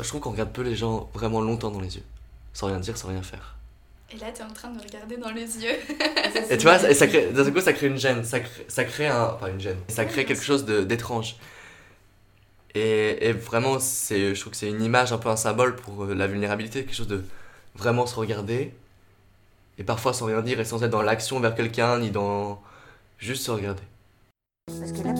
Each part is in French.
Je trouve qu'on regarde peu les gens vraiment longtemps dans les yeux, sans rien dire, sans rien faire. Et là, t'es en train de me regarder dans les yeux. Et tu vois, et ça crée, d'un coup, ça crée une gêne, ça crée, ça crée un, pas une gêne, ça crée quelque chose de- d'étrange. Et, et vraiment, c'est, je trouve que c'est une image, un peu un symbole pour euh, la vulnérabilité, quelque chose de vraiment se regarder, et parfois sans rien dire et sans être dans l'action vers quelqu'un, ni dans juste se regarder. Parce que la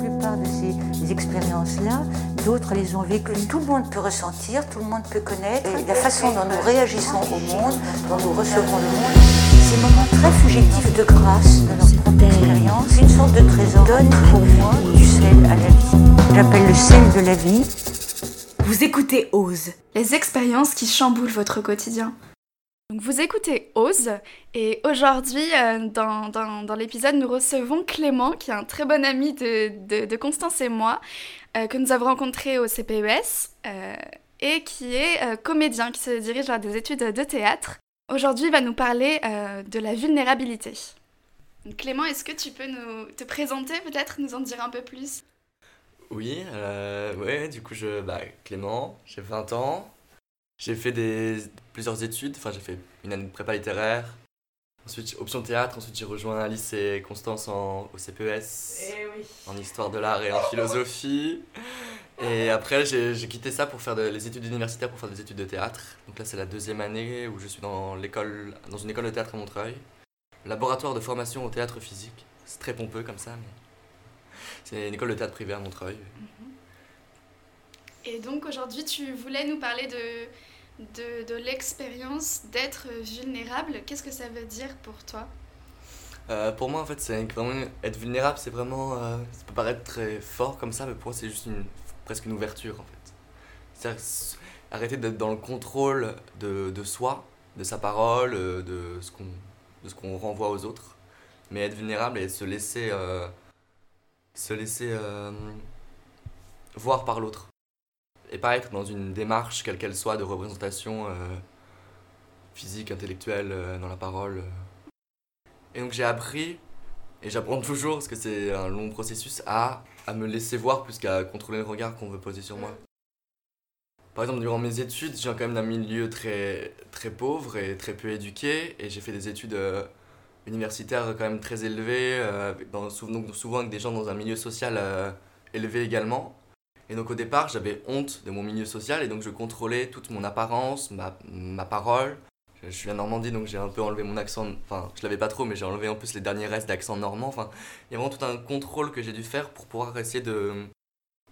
ces expériences-là, d'autres les ont vécues. Tout le monde peut ressentir, tout le monde peut connaître. La façon dont nous réagissons au monde, dont nous recevons le monde, ces moments très fugitifs de grâce de notre propre expérience, une sorte de trésor, donne pour moi du sel à la vie. J'appelle le sel de la vie. Vous écoutez Ose. Les expériences qui chamboulent votre quotidien. Donc vous écoutez Ose et aujourd'hui euh, dans, l'épisode nous recevons Clément qui est un très bon ami de, Constance et moi euh, que nous avons rencontré au CPES euh, et qui est comédien qui se dirige vers des études de théâtre. Aujourd'hui il va nous parler de la vulnérabilité. Clément est-ce que tu peux nous te présenter peut-être nous en dire un peu plus? Oui, ouais, du coup, je, bah, Clément, j'ai 20 ans. J'ai fait des, plusieurs études, enfin, j'ai fait une année de prépa littéraire. Ensuite, option théâtre, ensuite j'ai rejoint un lycée Constance en, au CPES, oui. en histoire de l'art et en philosophie. Et après, j'ai quitté ça pour faire de- les études universitaires, pour faire des études de théâtre. Donc là, c'est la deuxième année où je suis dans, l'école, dans une école de théâtre à Montreuil. Laboratoire de formation au théâtre physique. C'est très pompeux comme ça, mais c'est une école de théâtre privée à Montreuil. Et donc aujourd'hui, tu voulais nous parler de, de, l'expérience d'être vulnérable. Qu'est-ce que ça veut dire pour toi? Euh, pour moi, en fait, c'est vraiment être vulnérable, c'est vraiment. euh, ça peut paraître très fort comme ça, mais pour moi, c'est juste une, presque une ouverture, en fait. C'est-à-dire arrêter d'être dans le contrôle de, de soi, de sa parole, euh, de ce qu'on renvoie aux autres, mais être vulnérable et se laisser. se laisser voir par l'autre. Et pas être dans une démarche, quelle qu'elle soit, de représentation euh, physique, intellectuelle, euh, dans la parole. euh. Et donc j'ai appris, et j'apprends toujours, parce que c'est un long processus, à, à me laisser voir plus qu'à contrôler le regard qu'on veut poser sur moi. Par exemple, durant mes études, je viens quand même d'un milieu très, très pauvre et très peu éduqué, et j'ai fait des études universitaires quand même très élevées, donc souvent avec des gens dans un milieu social élevé également. Et donc au départ, j'avais honte de mon milieu social, et donc je contrôlais toute mon apparence, ma, parole, je je suis à Normandie, donc j'ai un peu enlevé mon accent. Enfin, je l'avais pas trop, mais j'ai enlevé en plus les derniers restes d'accent normand. Enfin, il y a vraiment tout un contrôle que j'ai dû faire pour pouvoir essayer de,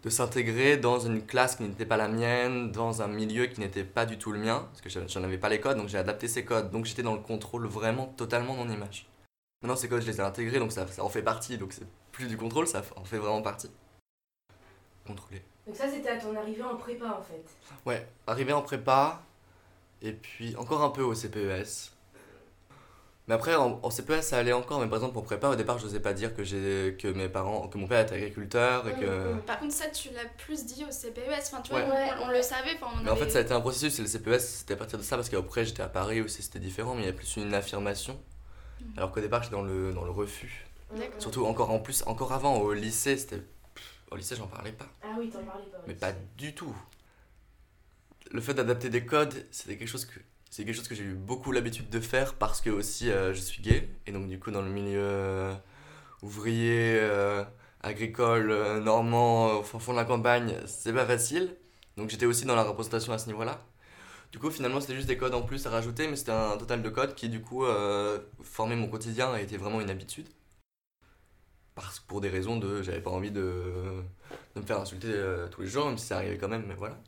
de s'intégrer dans une classe qui n'était pas la mienne, dans un milieu qui n'était pas du tout le mien, parce que je- j'en avais pas les codes, donc j'ai adapté ces codes. Donc j'étais dans le contrôle vraiment totalement de mon image. Maintenant, ces codes, je les ai intégrés, donc ça, ça en fait partie. Donc c'est plus du contrôle, ça en fait vraiment partie. Contrôler. Donc ça, c'était à ton arrivée en prépa, en fait. Ouais, arrivé en prépa, et puis encore un peu au CPES. Mais après, en, en CPES, ça allait encore, mais par exemple, en prépa, au départ, je n'osais pas dire que, j'ai, que mes parents, que mon père était agriculteur, et que... Par contre, ça, tu l'as plus dit au CPES. Enfin, tu vois, Ouais. on, on le savait. Enfin, on en Mais en fait, avait- ça a été un processus, et le CPES, c'était à partir de ça, parce qu'après, j'étais à Paris aussi, c'était différent, mais il y avait plus une affirmation. Mhm. Alors qu'au départ, j'étais dans le, dans le refus. D'accord. Surtout encore en plus, encore avant, au lycée, c'était... Au lycée, j'en parlais pas. Ah oui, t'en parlais pas. Mais pas du tout. Le fait d'adapter des codes, c'était quelque chose que c'est quelque chose que j'ai eu beaucoup l'habitude de faire parce que aussi euh, je suis gay et donc du coup dans le milieu euh, ouvrier, euh, agricole, normand, au fond de la campagne, c'est pas facile. Donc j'étais aussi dans la représentation à ce niveau-là. Du coup finalement c'était juste des codes en plus à rajouter, mais c'était un total de codes qui du coup formait mon quotidien et était vraiment une habitude. Parce pour des raisons de j'avais pas envie de de me faire insulter euh, tous les jours, même si ça arrivait quand même, mais voilà.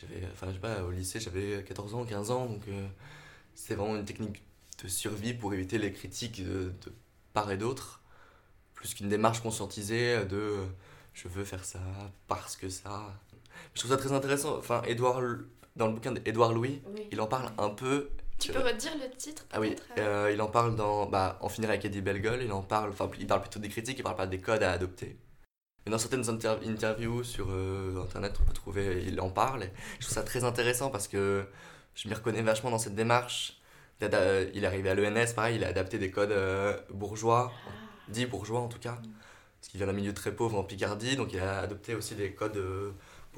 J'avais, enfin, je sais pas, au lycée, j'avais 14 ans, 15 ans, donc euh, c'était vraiment une technique de survie pour éviter les critiques de, de part et d'autre, plus qu'une démarche conscientisée de je veux faire ça parce que ça. Je trouve ça très intéressant. Enfin, Édouard, dans le bouquin d'Édouard Louis, Oui. il en parle un peu. Tu peux redire le titre Ah oui, euh, euh, il en parle dans bah, En finir avec Eddie Bellegueule, il en parle, enfin il parle plutôt des critiques, il parle pas des codes à adopter. Mais dans certaines inter- interviews sur euh, internet, on peut trouver, il en parle. Et je trouve ça très intéressant parce que je m'y reconnais vachement dans cette démarche. Il, est arrivé à l'ENS, pareil, il a adapté des codes bourgeois, dit bourgeois en tout cas, parce qu'il vient d'un milieu très pauvre en Picardie, donc il a adopté aussi des codes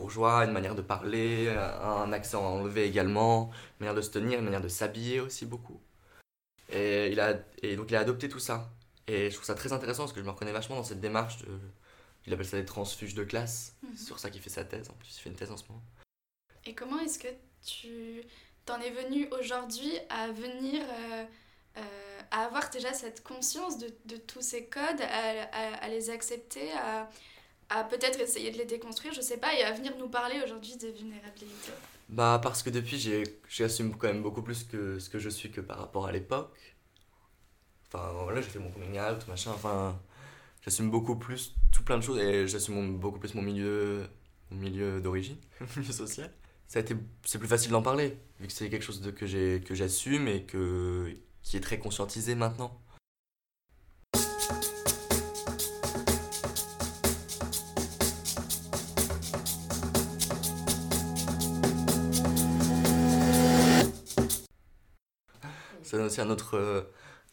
bourgeois, une manière de parler, un accent à enlever également, une manière de se tenir, une manière de s'habiller aussi beaucoup. Et, il a, et donc il a adopté tout ça. Et je trouve ça très intéressant parce que je me reconnais vachement dans cette démarche de. Il appelle ça des transfuges de classe. Mhm. C'est sur ça qu'il fait sa thèse. En plus, il fait une thèse en ce moment. Et comment est-ce que tu t'en es venu aujourd'hui à venir euh, euh, à avoir déjà cette conscience de, de tous ces codes, à, à- à les accepter, à, à peut-être essayer de les déconstruire, je sais pas, et à venir nous parler aujourd'hui des vulnérabilités Bah, parce que depuis, j'assume quand même beaucoup plus que ce que je suis que par rapport à l'époque. Enfin, voilà, j'ai fait mon coming out, machin. Enfin, j'assume beaucoup plus tout plein de choses et j'assume beaucoup plus mon milieu, milieu d'origine, mon milieu social. C'est plus facile d'en parler, vu que c'est quelque chose que que j'assume et que, qui est très conscientisé maintenant. Ça donne aussi un autre, euh,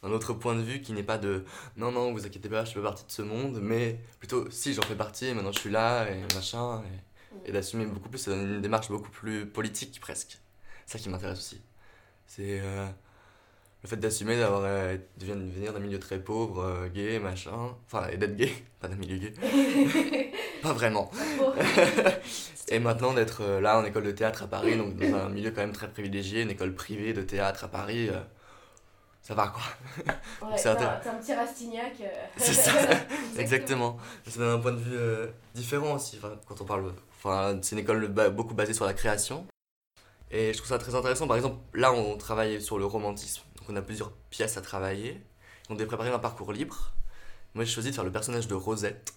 un autre point de vue qui n'est pas de non, non, vous inquiétez pas, je fais pas partie de ce monde, mais plutôt si j'en fais partie, maintenant je suis là et machin, et, et d'assumer beaucoup plus, ça donne une démarche beaucoup plus politique presque. C'est ça qui m'intéresse aussi. C'est euh, le fait d'assumer d'avoir euh, de venir- d'un milieu très pauvre, euh, gay, machin, enfin, et d'être gay, pas d'un milieu gay, pas vraiment. Et maintenant d'être là en école de théâtre à Paris, donc dans un milieu quand même très privilégié, une école privée de théâtre à Paris, ça va quoi. Ouais, C'est t'as un petit Rastignac. euh. C'est ça, exactement. Ça donne un point de vue euh, différent aussi, enfin, quand on parle. Enfin, c'est une école beaucoup basée sur la création. Et je trouve ça très intéressant. Par exemple, là, on travaille sur le romantisme. Donc, on a plusieurs pièces à travailler. On devait préparer un parcours libre. Moi, j'ai choisi de faire le personnage de Rosette,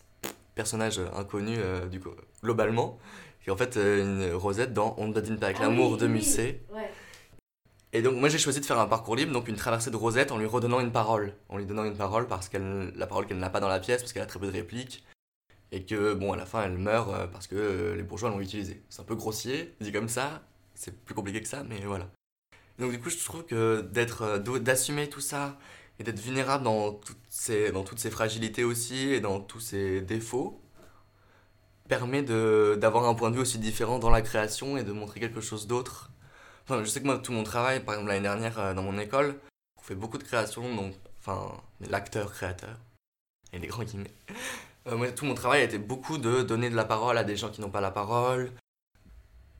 personnage euh, inconnu euh, du coup, globalement. Et en fait, euh, une Rosette dans On ne badine pas avec Ah l'amour oui, de oui. Musset. Ouais. Et donc moi j'ai choisi de faire un parcours libre, donc une traversée de Rosette en lui redonnant une parole. En lui donnant une parole parce qu'elle la parole qu'elle n'a pas dans la pièce parce qu'elle a très peu de répliques et que bon à la fin elle meurt euh, parce que euh, les bourgeois l'ont utilisée. C'est un peu grossier, dit comme ça, c'est plus compliqué que ça mais voilà. Donc du coup je trouve que d'être euh, d'assumer tout ça et d'être vulnérable dans toutes ces dans toutes ces fragilités aussi et dans tous ces défauts permet d'avoir un point de vue aussi différent dans la création et de montrer quelque chose d'autre je sais que moi, tout mon travail, par exemple l'année dernière euh, dans mon école, on fait beaucoup de créations, donc, enfin, l'acteur, créateur, et des grands guillemets. Euh, moi, tout mon travail a été beaucoup de donner de la parole à des gens qui n'ont pas la parole.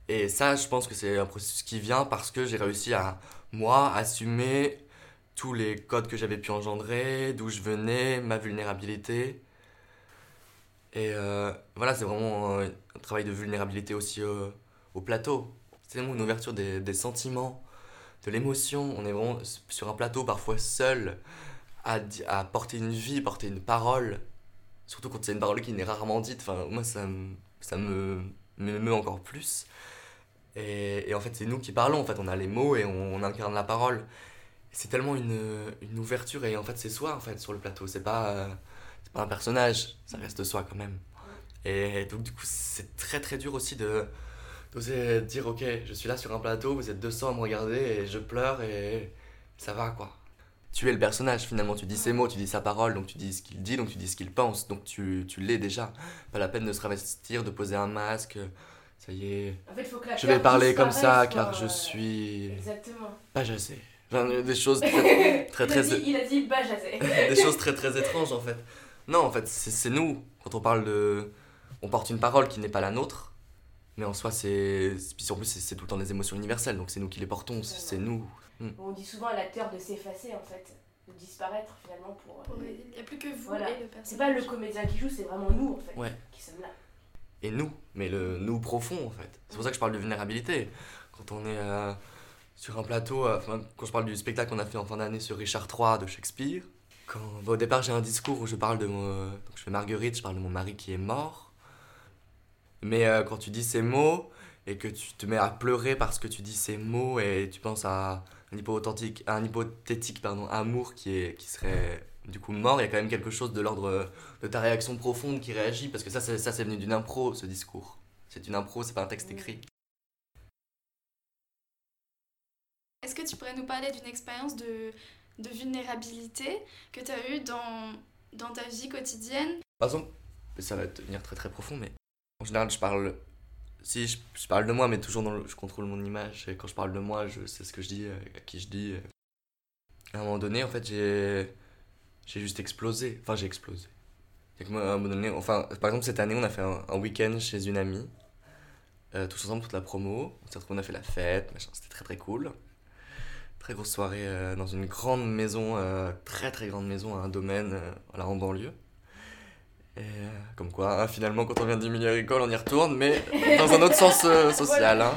Et ça, je pense que c'est un processus qui vient parce que j'ai réussi à, moi, assumer tous les codes que j'avais pu engendrer, d'où je venais, ma vulnérabilité. Et euh, voilà, c'est vraiment euh, un travail de vulnérabilité aussi au plateau. C'est vraiment une ouverture des, des sentiments, de l'émotion. On est vraiment sur un plateau, parfois seul, à, à porter une vie, porter une parole. Surtout quand c'est une parole qui n'est rarement dite. Enfin, moi, ça, ça me m'émeut encore plus. Et, et en fait, c'est nous qui parlons. En fait, on a les mots et on, incarne la parole. C'est tellement une, une ouverture et en fait, c'est soi en fait sur le plateau. C'est pas, c'est pas un personnage, ça reste soi quand même. Et donc, du coup, c'est très très dur aussi de d'oser dire ok je suis là sur un plateau vous êtes 200 à me regarder et je pleure et ça va quoi tu es le personnage finalement tu dis ses mots tu dis sa parole donc tu dis ce qu'il dit donc tu dis ce qu'il pense donc tu, tu l'es déjà pas la peine de se travestir de poser un masque ça y est En fait, faut que je vais parler comme ça car je suis Exactement. pas Enfin, des choses très très, il, a très dit, il a dit bajazé. des choses très très étranges en fait. Non, en fait, c'est c'est nous. Quand on parle de. On porte une parole qui n'est pas la nôtre, mais en soi, c'est. Puis en plus, c'est tout le temps des émotions universelles, donc c'est nous qui les portons, c'est nous. On dit souvent à l'acteur de s'effacer en fait, de disparaître finalement pour. euh, Il n'y a plus que vous Voilà. et le personnage. C'est pas le comédien qui joue, c'est vraiment nous en fait Ouais. qui sommes là. Et nous, mais le nous profond en fait. C'est pour ça que je parle de vulnérabilité. Quand on est euh, sur un plateau, euh, enfin, quand je parle du spectacle qu'on a fait en fin d'année sur Richard III de Shakespeare, quand, bah, au départ j'ai un discours où je parle de mon. donc je fais Marguerite, je parle de mon mari qui est mort. Mais euh, quand tu dis ces mots et que tu te mets à pleurer parce que tu dis ces mots et tu penses à un, hypothétique, un hypothétique pardon, amour qui, est, qui serait du coup mort, il y a quand même quelque chose de l'ordre de ta réaction profonde qui réagit parce que ça, c'est- ça c'est venu d'une impro ce discours. C'est une impro, c'est pas un texte écrit. Est-ce que tu pourrais nous parler d'une expérience de, de vulnérabilité que tu as eue dans, dans ta vie quotidienne? Par exemple, ça va devenir très très profond, mais en général, je parle si je, parle de moi, mais toujours dans le, je contrôle mon image. Et quand je parle de moi, je sais ce que je dis, euh, à qui je dis. euh. À un moment donné, en fait, j'ai j'ai juste explosé. Enfin, j'ai explosé. C'est que moi, à un moment donné, enfin, par exemple, cette année, on a fait un, week-end chez une amie. euh, tous ensemble, toute la promo. On s'est retrouvés, on a fait la fête, machin. C'était très très cool. Très grosse soirée dans une grande maison, très très grande maison, à un domaine, voilà, en banlieue. Et euh, comme quoi, hein, finalement, quand on vient du milieu agricole, on y retourne, mais dans un autre sens euh, social. hein.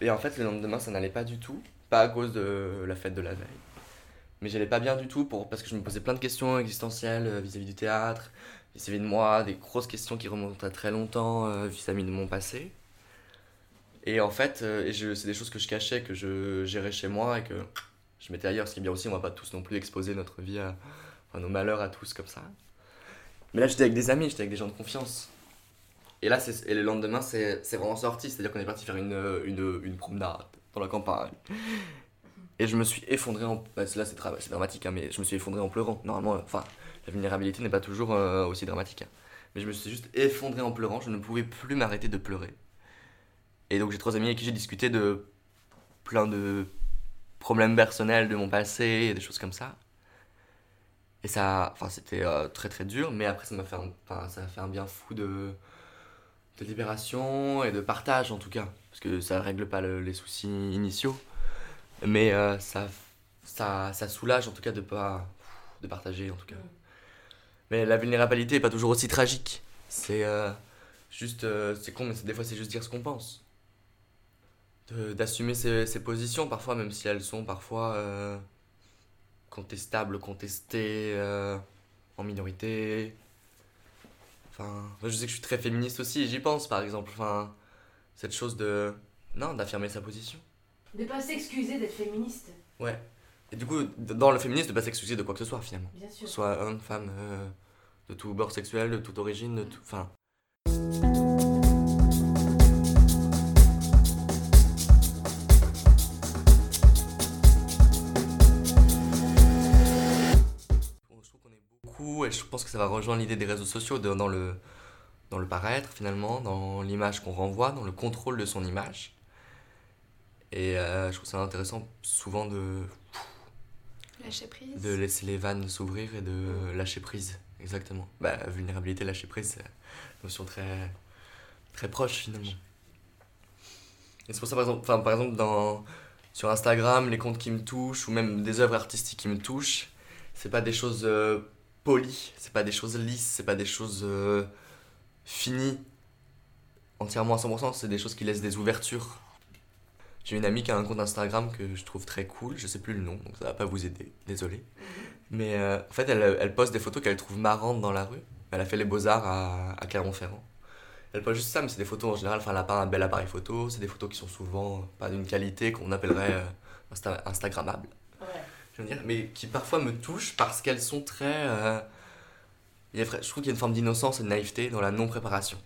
Et en fait, le lendemain, ça n'allait pas du tout. Pas à cause de la fête de la veille. Mais j'allais pas bien du tout pour, parce que je me posais plein de questions existentielles euh, vis-à-vis du théâtre, vis-à-vis de moi, des grosses questions qui remontent à très longtemps vis-à-vis de mon passé. Et en fait, c'est des choses que je cachais, que je gérais chez moi et que je mettais ailleurs. Ce qui est bien aussi, on va pas tous non plus exposer notre vie à enfin, nos malheurs à tous comme ça. Mais là, j'étais avec des amis, j'étais avec des gens de confiance. Et là, et le lendemain, c'est vraiment sorti. C'est-à-dire qu'on est parti faire une, une, une promenade dans la campagne. Et je me suis effondré en. bah, là, c'est dra- c'est dramatique, hein, mais je me suis effondré en pleurant. Normalement, enfin, la vulnérabilité n'est pas toujours euh, aussi dramatique. hein. Mais je me suis juste effondré en pleurant. Je ne pouvais plus m'arrêter de pleurer. Et donc, j'ai trois amis avec qui j'ai discuté de plein de problèmes personnels de mon passé et des choses comme ça. Et ça, enfin, c'était euh, très très dur, mais après, ça m'a fait, un- enfin, ça a fait un bien fou de, de libération et de partage en tout cas. Parce que ça règle pas le- les soucis initiaux, mais euh, ça, ça, ça soulage en tout cas de pas de partager en tout cas. Mm. Mais la vulnérabilité est pas toujours aussi tragique. C'est euh, juste, euh, c'est con, mais des fois c'est juste dire ce qu'on pense. D'assumer ses, ses positions parfois, même si elles sont parfois contestables, contestées, euh, en minorité. Enfin, je sais que je suis très féministe aussi, et j'y pense par exemple. Enfin, cette chose de. Non, d'affirmer sa position. De pas s'excuser d'être féministe, Ouais. Et du coup, dans le féminisme, de pas s'excuser de quoi que ce soit finalement. bien sûr. Soit homme, femme, euh, de tout bord sexuel, de toute origine, de tout. Enfin. Et je pense que ça va rejoindre l'idée des réseaux sociaux de- dans, le, dans le paraître finalement, dans l'image qu'on renvoie, dans le contrôle de son image. Et euh, je trouve ça intéressant souvent de, Lâcher prise. de laisser les vannes s'ouvrir et de lâcher prise. Exactement. Bah, vulnérabilité, lâcher prise, c'est une notion très, très proche finalement. Et c'est pour ça, par exemple, par exemple dans, sur Instagram, les comptes qui me touchent, ou même des œuvres artistiques qui me touchent, c'est pas des choses euh, polies, c'est pas des choses lisses, c'est pas des choses euh, finies entièrement à 100%, c'est des choses qui laissent des ouvertures. J'ai une amie qui a un compte Instagram que je trouve très cool, je sais plus le nom, donc ça va pas vous aider, désolé. Mais euh, en fait, elle, elle poste des photos qu'elle trouve marrantes dans la rue. Elle a fait les beaux-arts à, à Clermont-Ferrand. Elle poste juste ça, mais c'est des photos en général. Enfin, elle n'a pas un bel appareil photo, c'est des photos qui sont souvent pas d'une qualité qu'on appellerait euh, insta- Instagrammable. Je veux dire, mais qui parfois me touchent parce qu'elles sont très. euh, je trouve qu'il y a une forme d'innocence et de naïveté dans la non-préparation.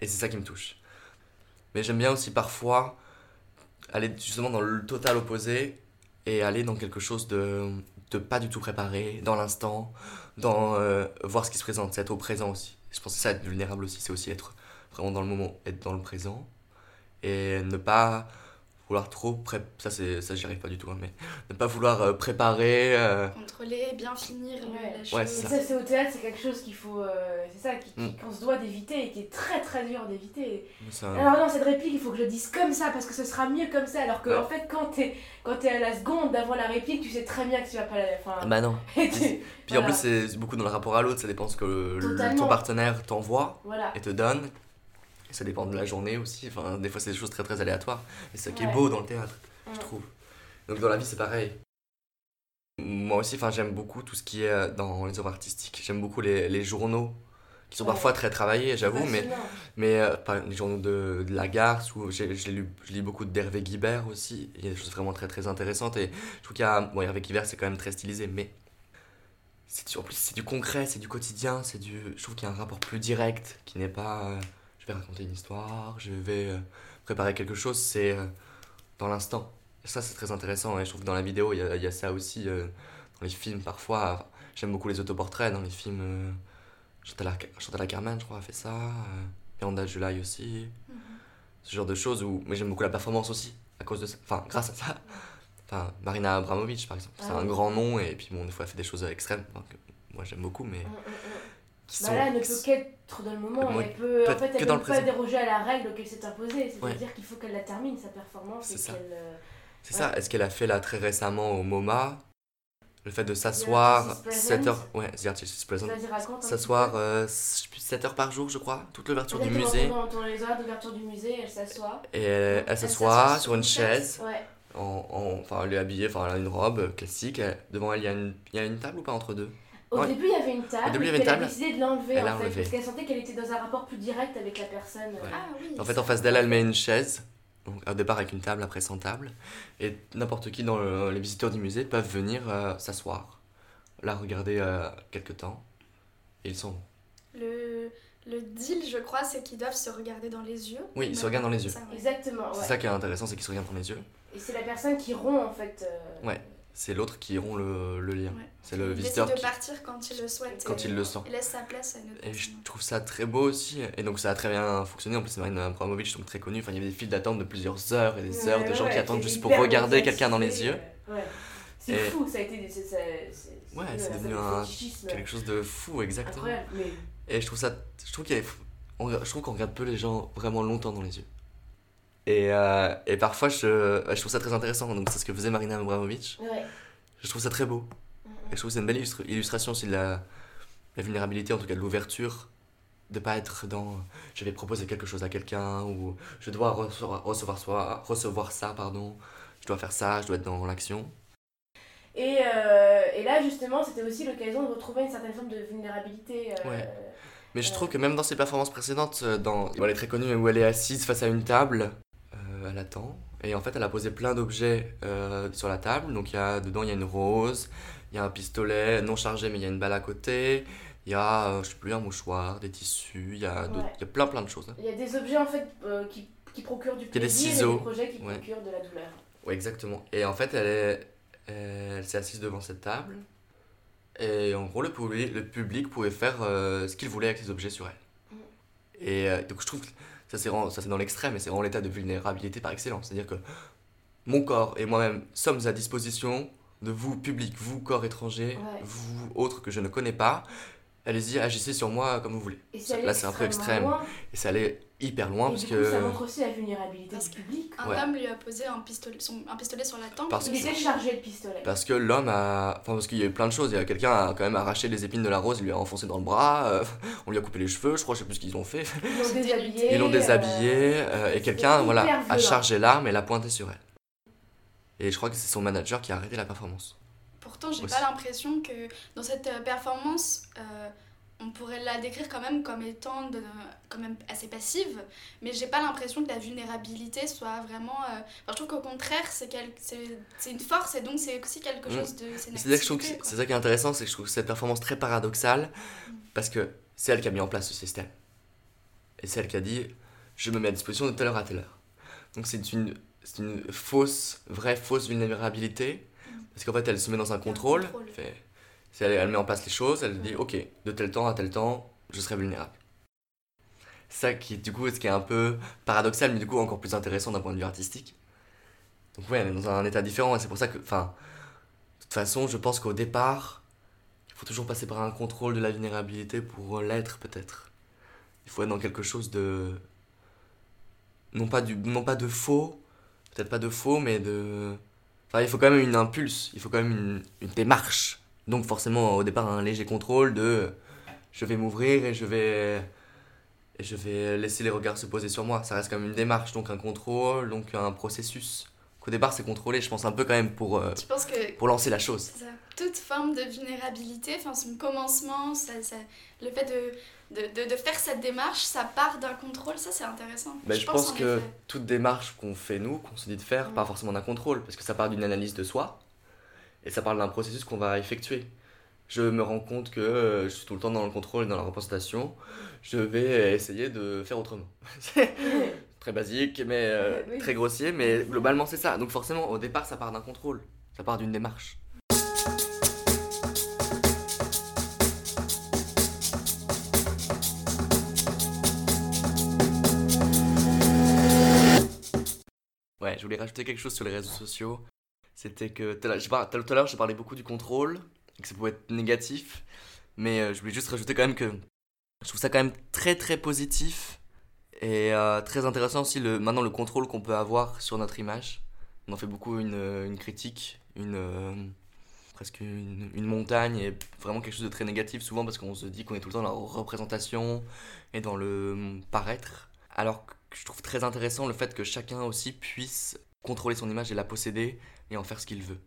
Et c'est ça qui me touche. Mais j'aime bien aussi parfois aller justement dans le total opposé et aller dans quelque chose de, de pas du tout préparé, dans l'instant, dans euh, voir ce qui se présente, c'est être au présent aussi. Je pense que ça, être vulnérable aussi, c'est aussi être vraiment dans le moment, être dans le présent et ne pas vouloir trop pré ça c'est ça j'y arrive pas du tout hein, mais ne pas vouloir euh, préparer euh, Contrôler, bien finir Ouais. la chose. Ouais, ça, c'est au théâtre, c'est quelque chose qu'il faut. euh, c'est ça Mm. qu'on se doit d'éviter et qui est très très dur d'éviter. ça- Alors, non, cette réplique, il faut que je le dise comme ça parce que ce sera mieux comme ça. Alors que, Ouais. en fait, quand t'es, quand t'es à la seconde d'avant la réplique, tu sais très bien que tu vas pas la. Ah bah non tu- puis en plus c'est beaucoup dans le rapport à l'autre ça dépend ce que le- ton partenaire t'envoie Voilà. et te donne ça dépend de la journée aussi enfin des fois c'est des choses très très aléatoires et c'est ça qui est beau dans le théâtre je trouve donc dans la vie c'est pareil moi aussi enfin j'aime beaucoup tout ce qui est euh, dans les œuvres artistiques j'aime beaucoup les, les journaux qui sont Ouais. parfois très travaillés j'avoue mais mais euh, par les journaux de, de la Garce, je lis beaucoup d'Hervé Guibert aussi. Il y a des choses vraiment très très intéressantes. Et je trouve qu'il y a. Bon, Hervé Guibert, c'est quand même très stylisé, mais. C'est du, en plus, c'est du concret, c'est du quotidien. c'est du Je trouve qu'il y a un rapport plus direct qui n'est pas. euh, je vais raconter une histoire, je vais euh, préparer quelque chose, c'est euh, dans l'instant. Et ça, c'est très intéressant. Et je trouve que dans la vidéo, il y a, il y a ça aussi. euh, dans les films, parfois. J'aime beaucoup les autoportraits dans les films. Chantal, Ar- Chantal Ackerman, je crois, a fait ça. Miranda July aussi. Mm. ce genre de choses où mais j'aime beaucoup la performance aussi à cause de ça enfin grâce à ça enfin Marina Abramovic par exemple c'est Ah un grand nom et puis bon des fois elle fait des choses extrêmes enfin, que moi j'aime beaucoup mais Mm, mm, mm. Qui Bah sont là, elle ne peut qu'être dans le moment. Elle peut, peut en fait, elle ne peut pas déroger à la règle qu'elle s'est imposée. C'est-à-dire Ouais. qu'il faut qu'elle la termine, sa performance. C'est ça. euh, ça est-ce qu'elle a fait là très récemment au MoMA? Le fait de s'asseoir Artist is 7 Present. heures ouais s'asseoir euh, je sais plus, 7 heures par jour je crois toute l'ouverture du musée Pendant, pendant les horaires d'ouverture du musée, elle s'assoit. et elle, elle s'assoit s'assoit sur une chaise Ouais. en, en- enfin elle est habillée enfin elle a une robe classique elle- devant elle il y a une il y a une table ou pas entre deux? Au Ouais. début, il y avait une table. Au début, il y avait une puis table. Elle a décidé de l'enlever Elle en fait. Parce qu'elle sentait qu'elle était dans un rapport plus direct avec la personne. Ouais. Ah oui. En fait, en face d'elle, elle met une chaise. Donc, au départ avec une table, après sans table. Et n'importe qui dans le- les visiteurs du musée peuvent venir euh, s'asseoir, la regarder euh, quelques temps. Et ils s'en vont. Le, le deal, je crois, c'est qu'ils doivent se regarder dans les yeux. Oui, ils se regardent dans les yeux. Ça, ouais. Exactement. C'est ça qui est intéressant, c'est qu'ils se regardent dans les yeux. Et c'est la personne qui rompt en fait. euh, Ouais. C'est l'autre qui rompt le, le lien. Ouais. C'est le Il visiteur décide de qui, partir quand il le souhaite. quand et- il le sent. Il laisse sa place à une autre Et je trouve ça très beau aussi. Et donc ça a très bien fonctionné. En plus, c'est Marina Abramovic, donc très connue. Enfin, il y avait des files d'attente de plusieurs heures et des Ouais, heures de gens ouais, qui attendent juste pour regarder quelqu'un dans les yeux. Ouais. C'est Et- fou, ça a été. c'est- c'est- c'est- Ouais, c'est devenu un- Quelque chose de fou, exactement. Incroyable. Mais Et je trouve ça. Je trouve qu'il y a- on- je trouve qu'on regarde peu les gens vraiment longtemps dans les yeux. Et, euh, et parfois, je, je trouve ça très intéressant. Donc, c'est ce que faisait Marina Abramovic. ouais. Je trouve ça très beau. Mm, Et je trouve que c'est une belle illustration aussi de la, la vulnérabilité, en tout cas de l'ouverture. De pas être dans je vais proposer quelque chose à quelqu'un ou je dois recevoir, recevoir, soi- recevoir ça, pardon. Je dois faire ça, je dois être dans l'action. Et, euh, et là, justement, c'était aussi l'occasion de retrouver une certaine forme de vulnérabilité. euh, Ouais. Mais je trouve que même dans ses performances précédentes, dans... elle est très connue, où elle est assise face à une table, euh, elle attend. Et en fait, elle a posé plein d'objets euh, sur la table. Donc, il y a, dedans, il y a une rose, il y a un pistolet non chargé, mais il y a une balle à côté. Il y a, euh, je sais plus, un mouchoir, des tissus, il y a, Ouais. y a plein plein de choses. hein. Il y a des objets en fait euh, qui, qui procurent du y a des plaisir ciseaux. et des projets qui Ouais. procurent de la douleur. Ouais, exactement. Et en fait, elle est, elle s'est assise devant cette table. Et en gros, le public, le public pouvait faire ce qu'il voulait avec ces objets sur elle. Mm. Et donc, je trouve que ça, c'est dans l'extrême, et c'est vraiment l'état de vulnérabilité par excellence. C'est-à-dire que mon corps et moi-même sommes à disposition de vous, public, vous, corps étranger, Ouais. vous, autres que je ne connais pas. Allez-y, agissez sur moi comme vous voulez. Et Ça- là, c'est un peu extrême. Loin, Et ça allait hyper loin et parce du coup, que. ça montre aussi la vulnérabilité Parce du public. Un Ouais. homme lui a posé un pistolet, son- un pistolet sur la tempe. Parce Il était chargé de pistolet. Parce que l'homme a. Enfin, parce qu'il y a eu plein de choses. Il y a quelqu'un a quand même arraché les épines de la rose, il lui a enfoncé dans le bras, euh, on lui a coupé les cheveux, je crois, je sais plus ce qu'ils ont fait. Ils l'ont déshabillé. Ils l'ont déshabillé, euh, euh, et quelqu'un voilà, a chargé l'arme et l'a pointé sur elle. Et je crois que c'est son manager qui a arrêté la performance. Pourtant, j'ai pas l'impression que dans cette euh, performance, euh, on pourrait la décrire quand même comme étant de, quand même assez passive, mais j'ai pas l'impression que la vulnérabilité soit vraiment. euh, enfin, je trouve qu'au contraire, c'est quel- une force et donc c'est aussi quelque chose de. C'est C'est-à-dire que ça qui est intéressant, c'est que je trouve cette performance très paradoxale, Mm. parce que c'est elle qui a mis en place ce système. Et c'est elle qui a dit je me mets à disposition de telle heure à telle heure. Donc c'est une, c'est une fausse, vraie fausse vulnérabilité, parce qu'en fait elle se met dans un contrôle, contrôle. fait- c'est elle, elle met en place les choses, elle dit ok, de tel temps à tel temps, je serai vulnérable. Ça qui, du coup, ce qui est un peu paradoxal, mais du coup encore plus intéressant d'un point de vue artistique. Donc ouais, elle est dans un état différent, et c'est pour ça que, enfin, de toute façon, je pense qu'au départ, il faut toujours passer par un contrôle de la vulnérabilité pour l'être, peut-être. Il faut être dans quelque chose de. Non pas, du, non pas de faux, peut-être pas de faux, mais de. Enfin, il faut quand même une impulse, il faut quand même une, une démarche. Donc, forcément, au départ, un léger contrôle de. Je vais m'ouvrir et je vais. Et je vais laisser les regards se poser sur moi. Ça reste quand même une démarche, donc un contrôle, donc un processus. Qu'au départ, c'est contrôlé, je pense, un peu quand même pour, euh, que pour lancer la chose. c'est ça. toute forme de vulnérabilité, enfin son commencement, ça, ça- le fait de, de, de, de faire cette démarche, ça part d'un contrôle, ça c'est intéressant. Ben, je, pense, en que effet. toute démarche qu'on fait nous, qu'on se dit de faire, Mm. pas forcément d'un contrôle, parce que ça part d'une analyse de soi, et ça parle d'un processus qu'on va effectuer. Je me rends compte que euh, je suis tout le temps dans le contrôle et dans la représentation, je vais essayer de faire autrement. Très basique, mais euh, Oui. très grossier, mais globalement c'est ça. Donc forcément, au départ, ça part d'un contrôle, ça part d'une démarche. Ouais, je voulais rajouter quelque chose sur les réseaux sociaux. C'était que tout à l'heure, j'ai par- tout à l'heure, je parlais beaucoup du contrôle, et que ça pouvait être négatif. Mais euh, je voulais juste rajouter quand même que je trouve ça quand même très très positif et euh, très intéressant aussi le, maintenant le contrôle qu'on peut avoir sur notre image. On en fait beaucoup une, euh, critique, une, euh, presque une, montagne et vraiment quelque chose de très négatif souvent parce qu'on se dit qu'on est tout le temps dans la représentation et dans le paraître. Alors que je trouve très intéressant le fait que chacun aussi puisse contrôler son image et la posséder et en faire ce qu'il veut.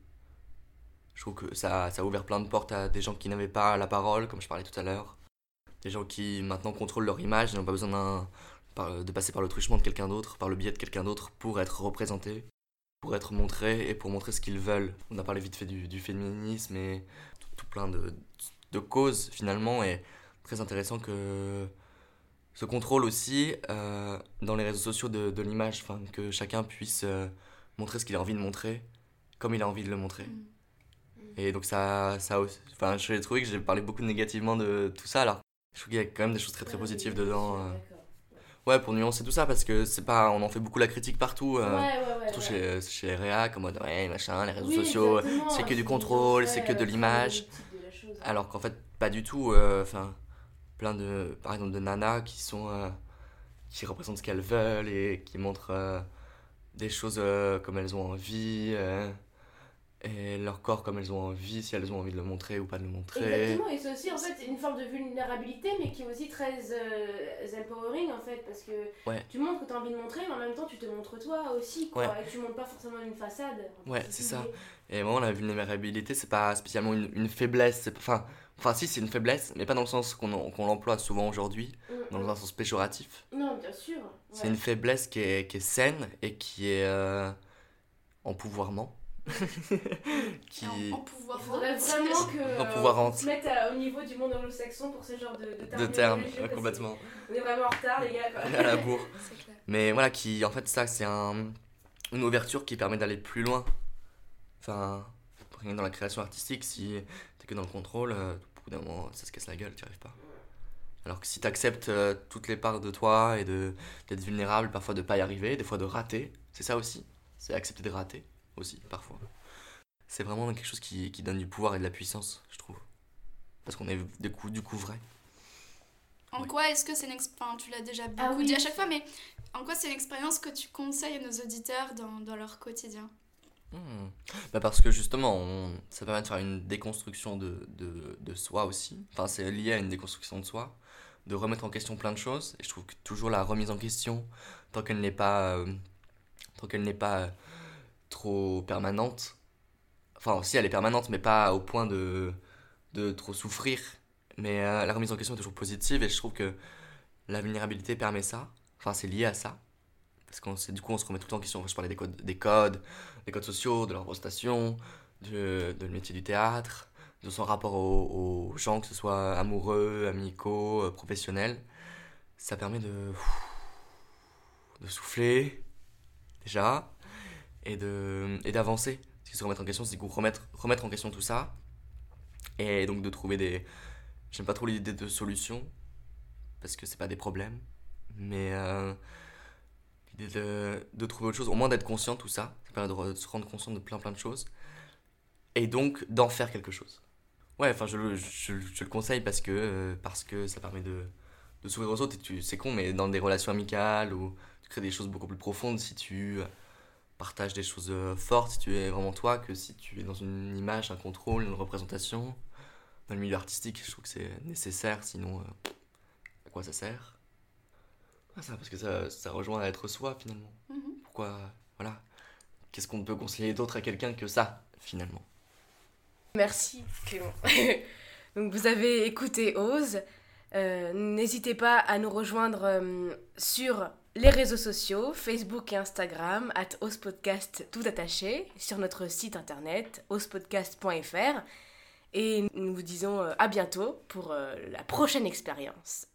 Je trouve que ça, ça a ouvert plein de portes à des gens qui n'avaient pas la parole, comme je parlais tout à l'heure. Des gens qui maintenant contrôlent leur image, ils n'ont pas besoin d'un- par- de passer par le truchement de quelqu'un d'autre, par le biais de quelqu'un d'autre pour être représentés, pour être montrés et pour montrer ce qu'ils veulent. On a parlé vite fait du, du féminisme et tout, tout plein de, de causes finalement et très intéressant que ce contrôle aussi euh, dans les réseaux sociaux de, de l'image, que chacun puisse euh, montrer ce qu'il a envie de montrer comme il a envie de le montrer. Et donc ça, ça aussi- enfin, j'ai trouvé que j'ai parlé beaucoup négativement de tout ça, alors je trouve qu'il y a quand même des choses très très positives dedans. euh. Ouais, pour nuancer tout ça, parce que c'est pas, on en fait beaucoup la critique partout, euh, Ouais, ouais, ouais. surtout chez, chez les réacs, en mode ouais, machin, les réseaux Oui, sociaux, c'est que du ils contrôle, ont c'est que de euh, l'image. Alors qu'en fait, pas du tout. euh, Enfin, plein de, par exemple, de nanas qui sont, euh, qui représentent ce qu'elles veulent et qui montrent euh, des choses euh, comme elles ont envie euh, et leur corps comme elles ont envie, si elles ont envie de le montrer ou pas de le montrer. Exactement, et c'est aussi en fait une forme de vulnérabilité, mais qui est aussi très euh, empowering en fait, parce que Ouais. tu montres que tu as envie de montrer, mais en même temps tu te montres toi aussi, quoi, Ouais. et tu montres pas forcément une façade. Ouais, c'est ça. Et vraiment, la vulnérabilité, c'est pas spécialement une, une faiblesse. Enfin, enfin, si, c'est une faiblesse, mais pas dans le sens qu'on qu'on l'emploie souvent aujourd'hui, Mm, dans mm. un sens péjoratif. Non, bien sûr. C'est une faiblesse qui est, qui est saine et qui est euh, empouvoirment. qui... En, en pouvoir. Faudrait vraiment que En euh, pouvoir on en- se mette à- au niveau du monde anglo-saxon pour ce genre de, de de termes, euh, complètement. On est vraiment en retard, les gars. Quoi. à la bourre. Clair. Mais voilà, qui, en fait, ça, c'est un, une ouverture qui permet d'aller plus loin. Enfin, rien dans la création artistique, si t'es que dans le contrôle, euh, au bout d'un moment, ça se casse la gueule, t'y arrives pas. Alors que si t'acceptes euh, toutes les parts de toi et de d'être vulnérable, parfois de pas y arriver, des fois de rater, c'est ça aussi. C'est accepter de rater aussi, parfois. C'est vraiment quelque chose qui, qui donne du pouvoir et de la puissance, je trouve. Parce qu'on est du coup, du coup vrai. En quoi est-ce que c'est une expérience, tu l'as déjà beaucoup Ah oui. dit à chaque fois, mais en quoi c'est une expérience que tu conseilles à nos auditeurs dans, dans leur quotidien? Hmm. Bah parce que justement, on- ça permet de faire une déconstruction de, de, de soi aussi. Enfin, c'est lié à une déconstruction de soi, de remettre en question plein de choses. Et je trouve que toujours la remise en question, tant qu'elle n'est pas, euh, tant qu'elle n'est pas euh, trop permanente. Enfin, si elle est permanente, mais pas au point de, de trop souffrir. Mais euh, la remise en question est toujours positive et je trouve que la vulnérabilité permet ça. Enfin, c'est lié à ça. Parce qu'on du coup, on se remet tout le temps en question. Je parlais des codes, des codes, des codes sociaux, de leur prestation, de, le métier du théâtre, de son rapport aux, aux gens, que ce soit amoureux, amicaux, euh, professionnels. Ça permet de, de souffler, déjà, et de et d'avancer. Ce qui se remettre en question, c'est du coup remettre, remettre en question tout ça, et donc de trouver des... J'aime pas trop l'idée de solutions, parce que c'est pas des problèmes, mais... euh, l'idée de, de trouver autre chose, au moins d'être conscient de tout ça, ça permet de, se rendre conscient de plein plein de choses, et donc d'en faire quelque chose. Ouais, enfin je, je, je le conseille parce que, euh, parce que ça permet de, de s'ouvrir aux autres, et c'est con, mais dans des relations amicales, où tu crées des choses beaucoup plus profondes si tu partages des choses euh, fortes, si tu es vraiment toi, que si tu es dans une image, un contrôle, une représentation. Dans le milieu artistique, je trouve que c'est nécessaire, sinon euh, à quoi ça sert? Ah, ça, parce que ça, ça rejoint à être soi finalement. Mhm. Pourquoi, voilà, qu'est-ce qu'on peut conseiller d'autre à quelqu'un que ça finalement? Merci Clément. Donc vous avez écouté Ose. Euh, N'hésitez pas à nous rejoindre euh, sur les réseaux sociaux, Facebook et Instagram, at Podcast tout attaché, sur notre site internet ospodcast.fr. Et nous vous disons euh, à bientôt pour euh, la prochaine expérience.